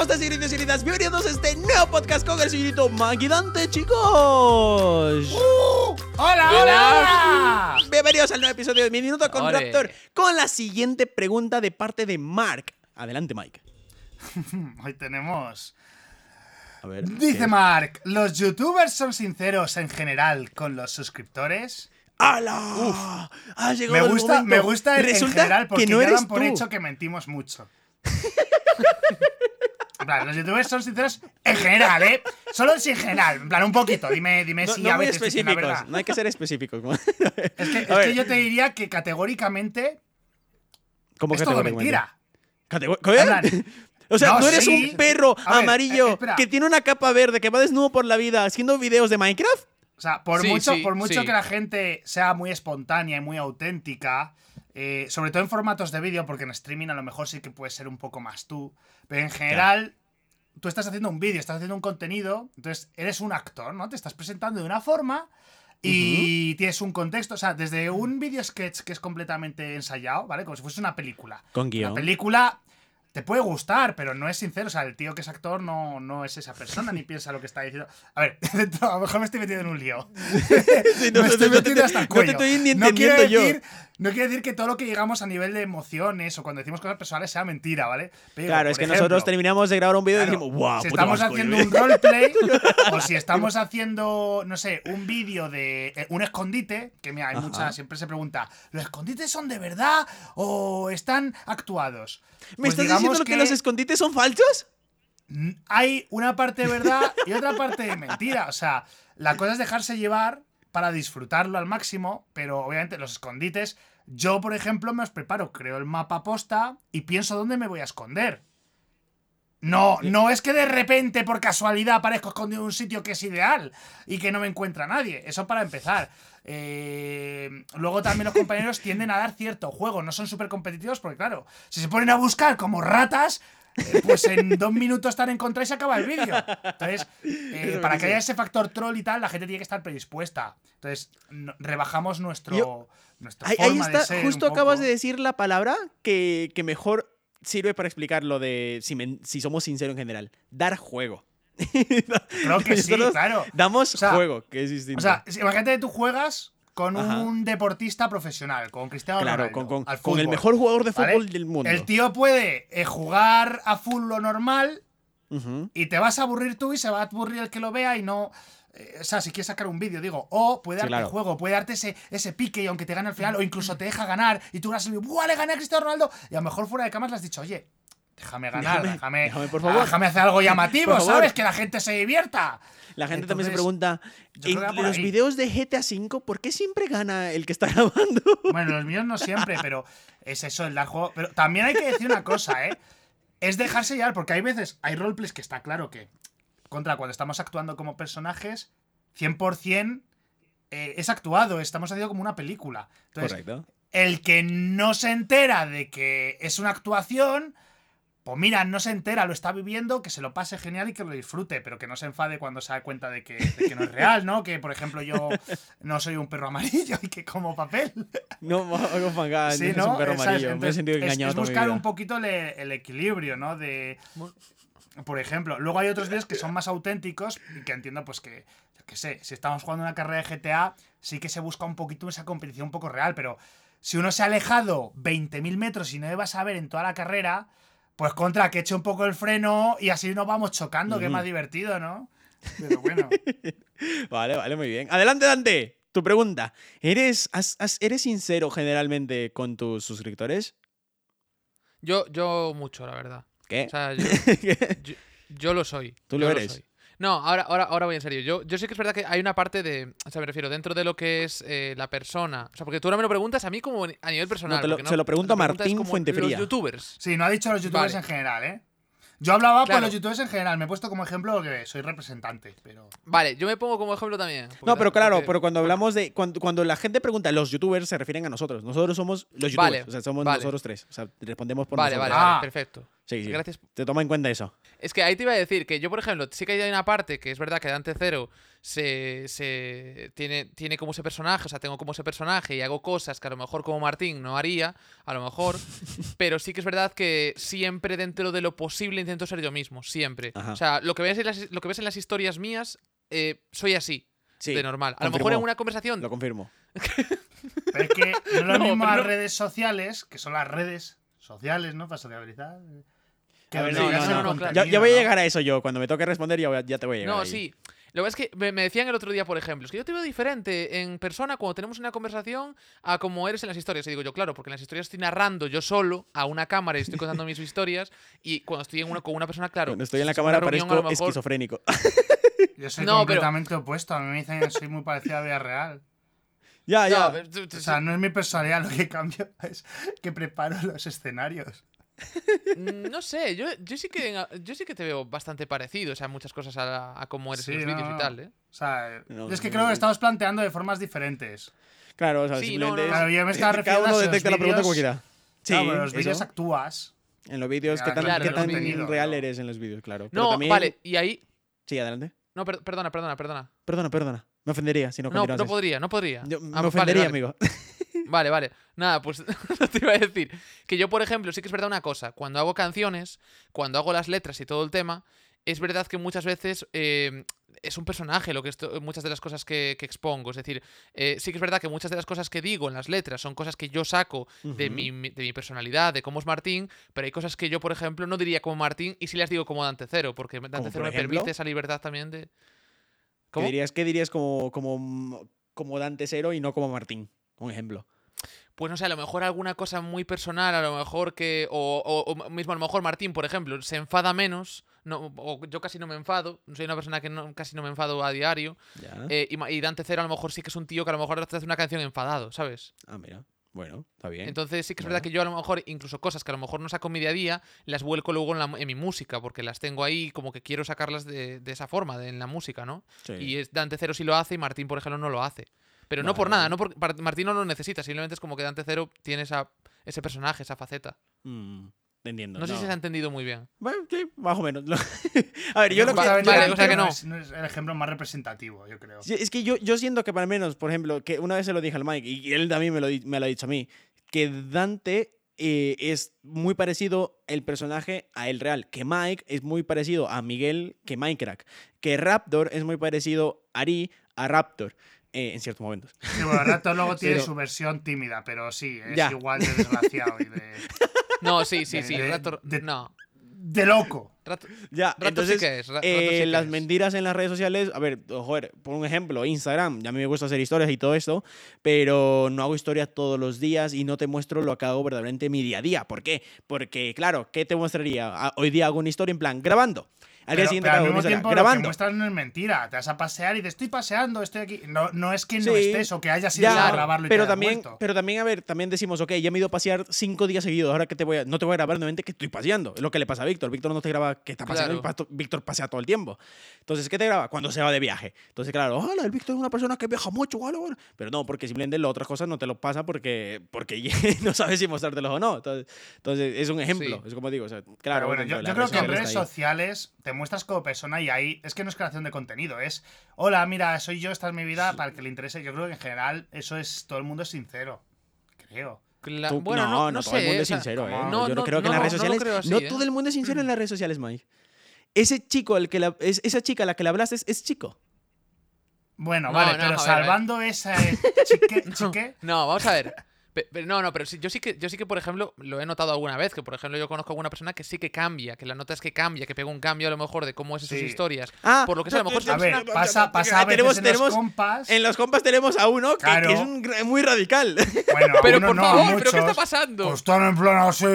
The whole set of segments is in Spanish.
¿cómo estás, señoritas y señoritas? Bienvenidos a este nuevo podcast con el señorito Maggie Dante, chicos. ¡Hola, hola! Bienvenidos al nuevo episodio de Mi Minuto con. Raptor, con la siguiente pregunta de parte de Mark. Adelante, Mike. Hoy tenemos. A ver. Dice ¿qué? Mark: ¿Los youtubers son sinceros en general con los suscriptores? ¡Hala! Ha llegado Me el gusta, momento. me gusta en Resulta general porque que no ya eres dan por tú. hecho que mentimos mucho. En plan, los youtubers son sinceros en general, ¿eh? Solo en general. En plan, un poquito. Dime, dime No, si no a veces dicen la verdad. No hay que ser específicos. Es que, es yo te diría que categóricamente ¿cómo es todo mentira. Catego- En ¿Qué? O sea, No, no eres sí. un perro ver, amarillo eh, que tiene una capa verde, que va desnudo por la vida haciendo videos de Minecraft. O sea, por Sí, mucho, sí, por mucho sí. que la gente sea muy espontánea y muy auténtica, eh, sobre todo en formatos de vídeo, porque en streaming a lo mejor sí que puedes ser un poco más tú, pero en general tú estás haciendo un vídeo, estás haciendo un contenido, entonces eres un actor, ¿no? Te estás presentando de una forma y tienes un contexto, o sea, desde un video sketch que es completamente ensayado, ¿vale? Como si fuese una película. Con La guion. película te puede gustar, pero no es sincero. O sea, el tío que es actor no, no es esa persona ni piensa lo que está diciendo. A ver, a lo mejor me estoy metiendo en un lío. Sí, no, me estoy no metiendo hasta el no te cuello. estoy ni no quiero yo. decir, no quiero decir que todo lo que llegamos a nivel de emociones o cuando decimos cosas personales sea mentira, ¿vale? Pero, Claro, es que ejemplo, nosotros terminamos de grabar un vídeo claro, y decimos, wow, si estamos haciendo un roleplay o si estamos haciendo, no sé, un vídeo de eh, un escondite, que mira, hay Ajá. mucha, siempre se pregunta, ¿los escondites son de verdad o están actuados? ¿Me Pues estás digamos diciendo que... los escondites son falsos? Hay una parte de verdad y otra parte de mentira. O sea, la cosa es dejarse llevar para disfrutarlo al máximo, pero obviamente los escondites, yo por ejemplo me los preparo, creo el mapa posta y pienso dónde me voy a esconder. No, no es que de repente por casualidad aparezco escondido en un sitio que es ideal y que no me encuentra nadie. Eso para empezar. Eh, luego también los compañeros tienden a dar cierto juego, no son súper competitivos porque claro, si se ponen a buscar como ratas, eh, pues en dos minutos están en contra y se acaba el vídeo. Entonces, eh, para que haya ese factor troll y tal, la gente tiene que estar predispuesta. Entonces, no- rebajamos nuestro, Yo- nuestra Ahí, ahí forma de está, ser justo acabas poco. de decir la palabra que, que mejor sirve para explicar lo de si, men- si somos sinceros en general. Dar juego. Creo que sí, claro. Damos O sea, juego, que es distinto. O sea, imagínate que tú juegas con Ajá. un deportista profesional, con Cristiano claro, Ronaldo, con, con- al con el mejor jugador de ¿vale? fútbol del mundo. El tío puede eh, jugar a full lo normal Ujú. y te vas a aburrir tú y se va a aburrir el que lo vea y no. Eh, o sea, si quieres sacar un vídeo, digo, o puede Sí, darte claro. juego, puede darte ese, ese pique y aunque te gane al final, o incluso te deja ganar y tú vas a ¡buah, le gané a Cristiano Ronaldo! Y a lo mejor fuera de cámaras le has dicho, oye, déjame ganar, Déjame- déjame, déjame, por favor. déjame hacer algo llamativo. ¿sabes? Que la gente se divierta. La gente también se pregunta, en los videos de GTA V, ¿por qué siempre gana el que está grabando? Bueno, los míos no siempre, pero es eso, el dar juego. Pero también hay que decir una cosa, ¿eh? Es dejarse llevar, porque hay veces, hay roleplays que está claro que, contra cuando estamos actuando como personajes, 100% eh, es actuado, estamos haciendo como una película. Entonces, Correcto. el que no se entera de que es una actuación, pues mira, no se entera, lo está viviendo, que se lo pase genial y que lo disfrute, pero que no se enfade cuando se da cuenta de que, de que no es real, ¿no? Que, por ejemplo, yo no soy un perro amarillo y que como papel. No, hago fangada, Sí, no eres un perro amarillo. Me he Entonces, sentido es- engañado Es, toda mi buscar vida. un poquito le- el equilibrio, ¿no? De. Por ejemplo, luego hay otros vídeos que son más auténticos y que entiendo, pues que, yo qué sé, si estamos jugando una carrera de GTA, sí que se busca un poquito esa competición un poco real, pero si uno se ha alejado 20.000 metros y no vas a ver en toda la carrera, pues contra que eche un poco el freno y así nos vamos chocando, que es más divertido, ¿no? Pero bueno. Vale, vale, muy bien. Adelante, Dante. Tu pregunta. ¿Eres, has- has- ¿Eres sincero generalmente con tus suscriptores? Yo, yo mucho, la verdad. ¿Qué? O sea, yo, yo- yo lo soy. ¿Tú lo yo eres? soy. No, ahora, ahora, ahora voy en serio. Yo, yo sé que es verdad que hay una parte de. O sea, me refiero, dentro de lo que es eh, la persona. O sea, porque tú ahora me lo preguntas a mí como a nivel personal. te lo- porque se lo pregunto a Martín Fuentefría. Los youtubers. Sí, no ha dicho los youtubers Vale. en general, ¿eh? Yo hablaba por Claro. los youtubers en general, me he puesto como ejemplo que soy representante, pero. Vale, yo me pongo como ejemplo también. No, pero claro, porque- pero cuando hablamos de. Cuando, cuando la gente pregunta los youtubers, se refieren a nosotros. Nosotros somos los youtubers. Vale, o sea, somos vale. nosotros tres. O sea, respondemos por Vale, nosotros. vale, Ah. vale, perfecto. Sí, sí. Gracias. Te toma en cuenta eso. Es que ahí te iba a decir que yo, por ejemplo, sí que hay una parte que es verdad que Dante Cero se, se tiene, tiene como ese personaje, o sea, tengo como ese personaje y hago cosas que a lo mejor como Martín no haría, a lo mejor, pero sí que es verdad que siempre dentro de lo posible intento ser yo mismo, siempre. Ajá. O sea, lo que ves en las, lo que ves en las historias mías, eh, soy así, Sí, de normal. A lo mejor en una conversación... lo confirmo. Pero es que no es lo No, mismo las no- redes sociales, que son las redes sociales, ¿no? Para sociabilizar. Que A ver, no, no, no, claro. Ya, ya voy a ¿no? llegar a eso yo. Cuando me toque responder, ya, ya te voy a llegar. No, ahí. sí. Lo que es que me decían el otro día, por ejemplo, es que yo te veo diferente en persona cuando tenemos una conversación a como eres en las historias. Y digo yo, claro, porque en las historias estoy narrando yo solo a una cámara y estoy contando mis historias. Y cuando estoy en una, con una persona, claro. Cuando estoy en la cámara reunión, parezco mejor- esquizofrénico. Yo soy No, pero- completamente opuesto. A mí me dicen que soy muy parecido a vida real. ya, Ya, pero tú- O sea, no es mi personalidad lo que cambio, es que preparo los escenarios. Mm, No sé, yo, yo sí que yo sí que te veo bastante parecido, o sea, muchas cosas a, a cómo eres Sí, en los no, vídeos no. y tal, ¿eh? O sea, No, es que no, creo no. que estamos planteando de formas diferentes. Claro, o sea, Sí, no, simplemente no, es- no. Claro, yo me estaba Cada refiriendo uno a si los detecta la pregunta como quiera. Sí, Claro, pero en los vídeos actúas. En los vídeos, ¿qué tan, claro, qué tan real ¿no? eres en los vídeos? Claro. Pero No, también- vale, y ahí... Sí, adelante. No, per- perdona, perdona, perdona. Perdona, perdona. Me ofendería si no No, no podría, no podría. Yo- me Ah, vale, ofendería, vale. amigo. Vale, vale. Nada, pues no te iba a decir. Que yo, por ejemplo, sí que es verdad una cosa. Cuando hago canciones, cuando hago las letras y todo el tema, es verdad que muchas veces eh, es un personaje lo que esto- muchas de las cosas que, que expongo. Es decir, eh, sí que es verdad que muchas de las cosas que digo en las letras son cosas que yo saco de, mi, mi- de mi personalidad, de cómo es Martín, pero hay cosas que yo, por ejemplo, no diría como Martín y sí las digo como Dante Cero, porque Dante ¿Como Cero me permite esa libertad también de... ¿Qué ¿Cómo? dirías, qué dirías como, como, como Dante Cero y no como Martín? Un ejemplo. Pues no sé, a lo mejor alguna cosa muy personal, a lo mejor que. O, o- o mismo a lo mejor Martín, por ejemplo, se enfada menos. No, o yo casi no me enfado. Soy una persona que no- casi no me enfado a diario. Eh, y, y Dante Cero a lo mejor sí que es un tío que a lo mejor te hace una canción enfadado, ¿sabes? Ah, mira. Bueno, está bien. Entonces sí que es Bueno. verdad que yo a lo mejor, incluso cosas que a lo mejor no saco en mi día a día, las vuelco luego en, la- en mi música, porque las tengo ahí como que quiero sacarlas de, de esa forma, de, en la música, ¿no? Sí. Y es, Dante Cero sí lo hace y Martín, por ejemplo, no lo hace. Pero no por nada, no por, Martín no lo necesita, simplemente es como que Dante Cero tiene esa, ese personaje, esa faceta. Mm, entiendo. No, sé si se ha entendido muy bien. Bueno, sí, más o menos. a ver, yo lo que... Justamente vale, Dante o sea que no. Es, no es el ejemplo más representativo, yo creo. Sí, Es que yo, yo siento que para menos, por ejemplo, que una vez se lo dije al Mike y él también me lo, me lo ha dicho a mí, que Dante eh, es muy parecido el personaje a el real, que Mike es muy parecido a Miguel que Minecraft, que Raptor es muy parecido a Ari a Raptor eh, en ciertos momentos. Sí, bueno, Raptor luego tiene Pero- su versión tímida, pero sí, es Ya. igual de desgraciado y de, No, sí, sí, De- sí. de- Raptor- de- no. de loco. Raptor- Ya, entonces, sí que es. Ra- Raptor eh, sí que las es. mentiras en las redes sociales, a ver, joder, por un ejemplo, Instagram, ya a mí me gusta hacer historias y todo esto, pero no hago historias todos los días y no te muestro lo que hago verdaderamente en mi día a día. ¿Por qué? Porque, claro, ¿qué te mostraría? Ah, Hoy día hago una historia en plan, grabando. Al día Pero, siguiente pero al mismo tiempo lo que grabando. muestran no es mentira. Te vas a pasear y dices, estoy paseando, estoy aquí. No, no es que no Sí. estés o que hayas ido Ya, a grabarlo y pero te también, pero también, a ver, también decimos, ok, ya me he ido a pasear cinco días seguidos, ahora que te voy a, no te voy a grabar nuevamente que estoy paseando. Es lo que le pasa a Víctor. Víctor no te graba que está paseando, Claro. Víctor pasea todo el tiempo. Entonces, ¿qué te graba? Cuando se va de viaje. Entonces, claro, hola, el Víctor es una persona que viaja mucho, vale, vale. Pero no, porque simplemente las otras cosas no te lo pasa porque, porque no sabes si mostrártelos o no. Entonces, entonces es un ejemplo, Sí. es como digo, o sea, Pero claro. bueno, dentro yo, yo creo que en redes sociales te muestras como persona y ahí es que no es creación de contenido, es hola, mira, soy yo, esta es mi vida, para el que le interese. Yo creo que en general eso es, todo el mundo es sincero. Creo. Tú- bueno, no, no, no, no todo el mundo es sincero, ¿eh? no, Yo no, no, creo que en no, las redes sociales. así, no ¿eh? todo el mundo es sincero en las redes sociales, Mike. Ese chico, al que la- es, esa chica a la que le hablaste, es, es chico. Bueno, No, vale, no, pero salvando esa eh, chique, chique, No, vamos a ver. Pe- Pero no, no, pero sí, yo sí que, yo sí que, por ejemplo, lo he notado alguna vez, que por ejemplo yo conozco a alguna persona que sí que cambia, que la nota es que cambia, que pega un cambio a lo mejor de cómo es sus Sí. historias. Ah, Por lo que sea, a lo mejor a es ver, una- pasa, pasa a veces tenemos, en tenemos, los compas. en los compas tenemos a uno que, Claro. que es un muy radical. Bueno, Pero uno por no, favor, ¿pero qué está pasando? Pues están en plan así.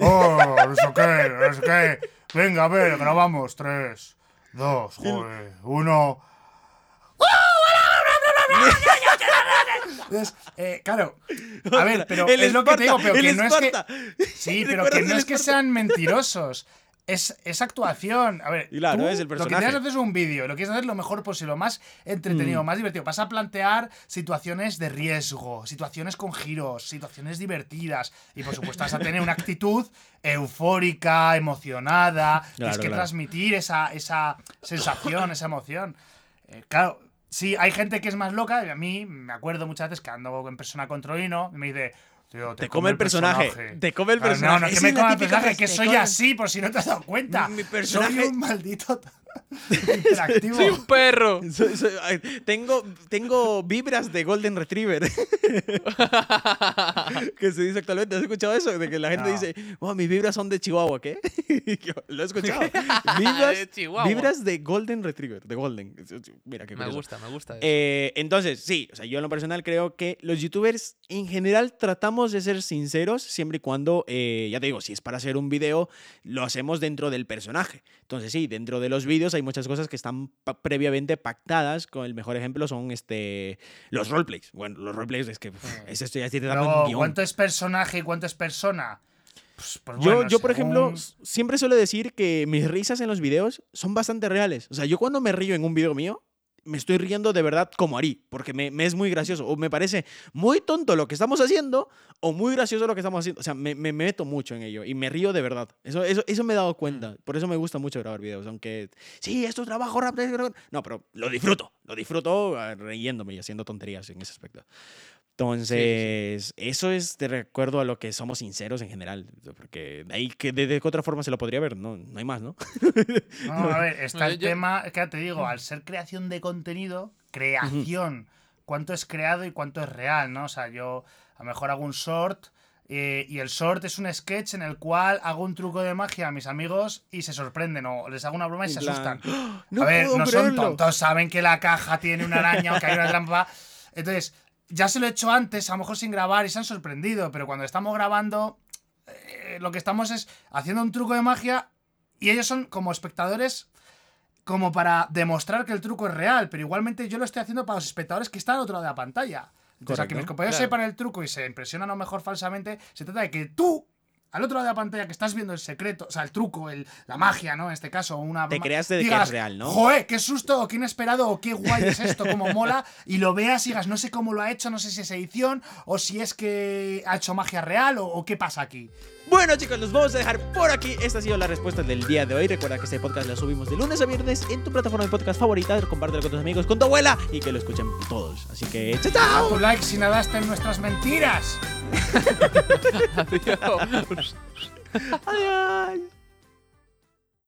Oh, no sé qué, no sé qué. Venga, a ver, grabamos. Tres, dos, joder, uno. Entonces, eh, claro, a ver, pero El es lo que te digo, pero que no es que. Sí, pero ¿Recuerdas que no es que sean mentirosos. es, es actuación. A ver, claro, tú es el lo que quieres hacer es un vídeo, lo quieres hacer lo mejor posible, lo más entretenido, Mm. más divertido. Vas a plantear situaciones de riesgo, situaciones con giros, situaciones divertidas. Y por supuesto vas a tener una actitud eufórica, emocionada. Tienes Claro, que claro. transmitir esa, esa sensación, esa emoción. Eh, claro, sí, hay gente que es más loca. Y a mí me acuerdo muchas veces que ando en persona con Troino y me dice. Tío, Te come el personaje. Te come el personaje. No, no que me coma el personaje, que te soy come- así, por si no te has dado cuenta. Mi personaje- Soy un maldito interactivo. ¡Soy un perro! Soy- soy- ay, tengo, tengo vibras de Golden Retriever. que se dice actualmente. ¿Has escuchado eso? De que la gente No. dice, wow, mis vibras son de Chihuahua, ¿qué? Yo, Lo he escuchado. Vibras, De Chihuahua. vibras de Golden Retriever. De Golden. Mira qué Me curioso. gusta, me gusta. Eh, entonces, sí, o sea, yo en lo personal creo que los youtubers en general tratamos de ser sinceros siempre y cuando, eh, ya te digo, si es para hacer un video, lo hacemos dentro del personaje. Entonces, sí, dentro de los hay muchas cosas que están pa- previamente pactadas. Con el mejor ejemplo son este, los roleplays. Bueno, los roleplays es que uf, es esto ya guion. ¿cuánto es personaje y cuánto es persona? Pues, pues Yo, bueno, yo, por ejemplo, según- siempre suelo decir que mis risas en los videos son bastante reales. O sea, yo cuando me río en un video mío, me estoy riendo de verdad como Ari, porque me, me es muy gracioso. O me parece muy tonto lo que estamos haciendo, o muy gracioso lo que estamos haciendo. O sea, me, me meto mucho en ello y me río de verdad. Eso, eso, eso me he dado cuenta. Por eso me gusta mucho grabar videos. Aunque, sí, esto es trabajo rápido. No, pero lo disfruto. Lo disfruto eh, riéndome y haciendo tonterías en ese aspecto. Entonces, eso es de recuerdo a lo que somos sinceros en general. Porque de ahí que de, otra forma se lo podría ver, no, no hay más, ¿no? No, a ver, está el Yo- tema, que te digo, al ser creación de contenido, creación, cuánto es creado y cuánto es real, ¿no? O sea, yo a lo mejor hago un short eh, y el short es un sketch en el cual hago un truco de magia a mis amigos y se sorprenden o les hago una broma y se asustan. ¡Ah! No a ver, no son tontos, saben que la caja tiene una araña o que hay una trampa. Entonces, ya se lo he hecho antes, a lo mejor sin grabar y se han sorprendido, pero cuando estamos grabando, eh, lo que estamos es haciendo un truco de magia y ellos son como espectadores como para demostrar que el truco es real, pero igualmente yo lo estoy haciendo para los espectadores que están al otro lado de la pantalla. Entonces, a que mis compañeros Claro. sepan el truco y se impresionan a lo mejor falsamente, se trata de que tú, al otro lado de la pantalla, que estás viendo el secreto, o sea, el truco, el, la magia, ¿no? En este caso, una Te creas de que es real, ¿no? Joder, qué susto, o qué inesperado, o qué guay es esto, cómo mola, y lo veas y digas, no sé cómo lo ha hecho, no sé si es edición, o si es que ha hecho magia real, o, o qué pasa aquí. Bueno, chicos, los vamos a dejar por aquí. Esta ha sido la respuesta del día de hoy. Recuerda que este podcast lo subimos de lunes a viernes en tu plataforma de podcast favorita. Compártelo con tus amigos, con tu abuela y que lo escuchen todos. Así que, chao, chao. tu like si nadaste en nuestras mentiras. Adiós. Adiós.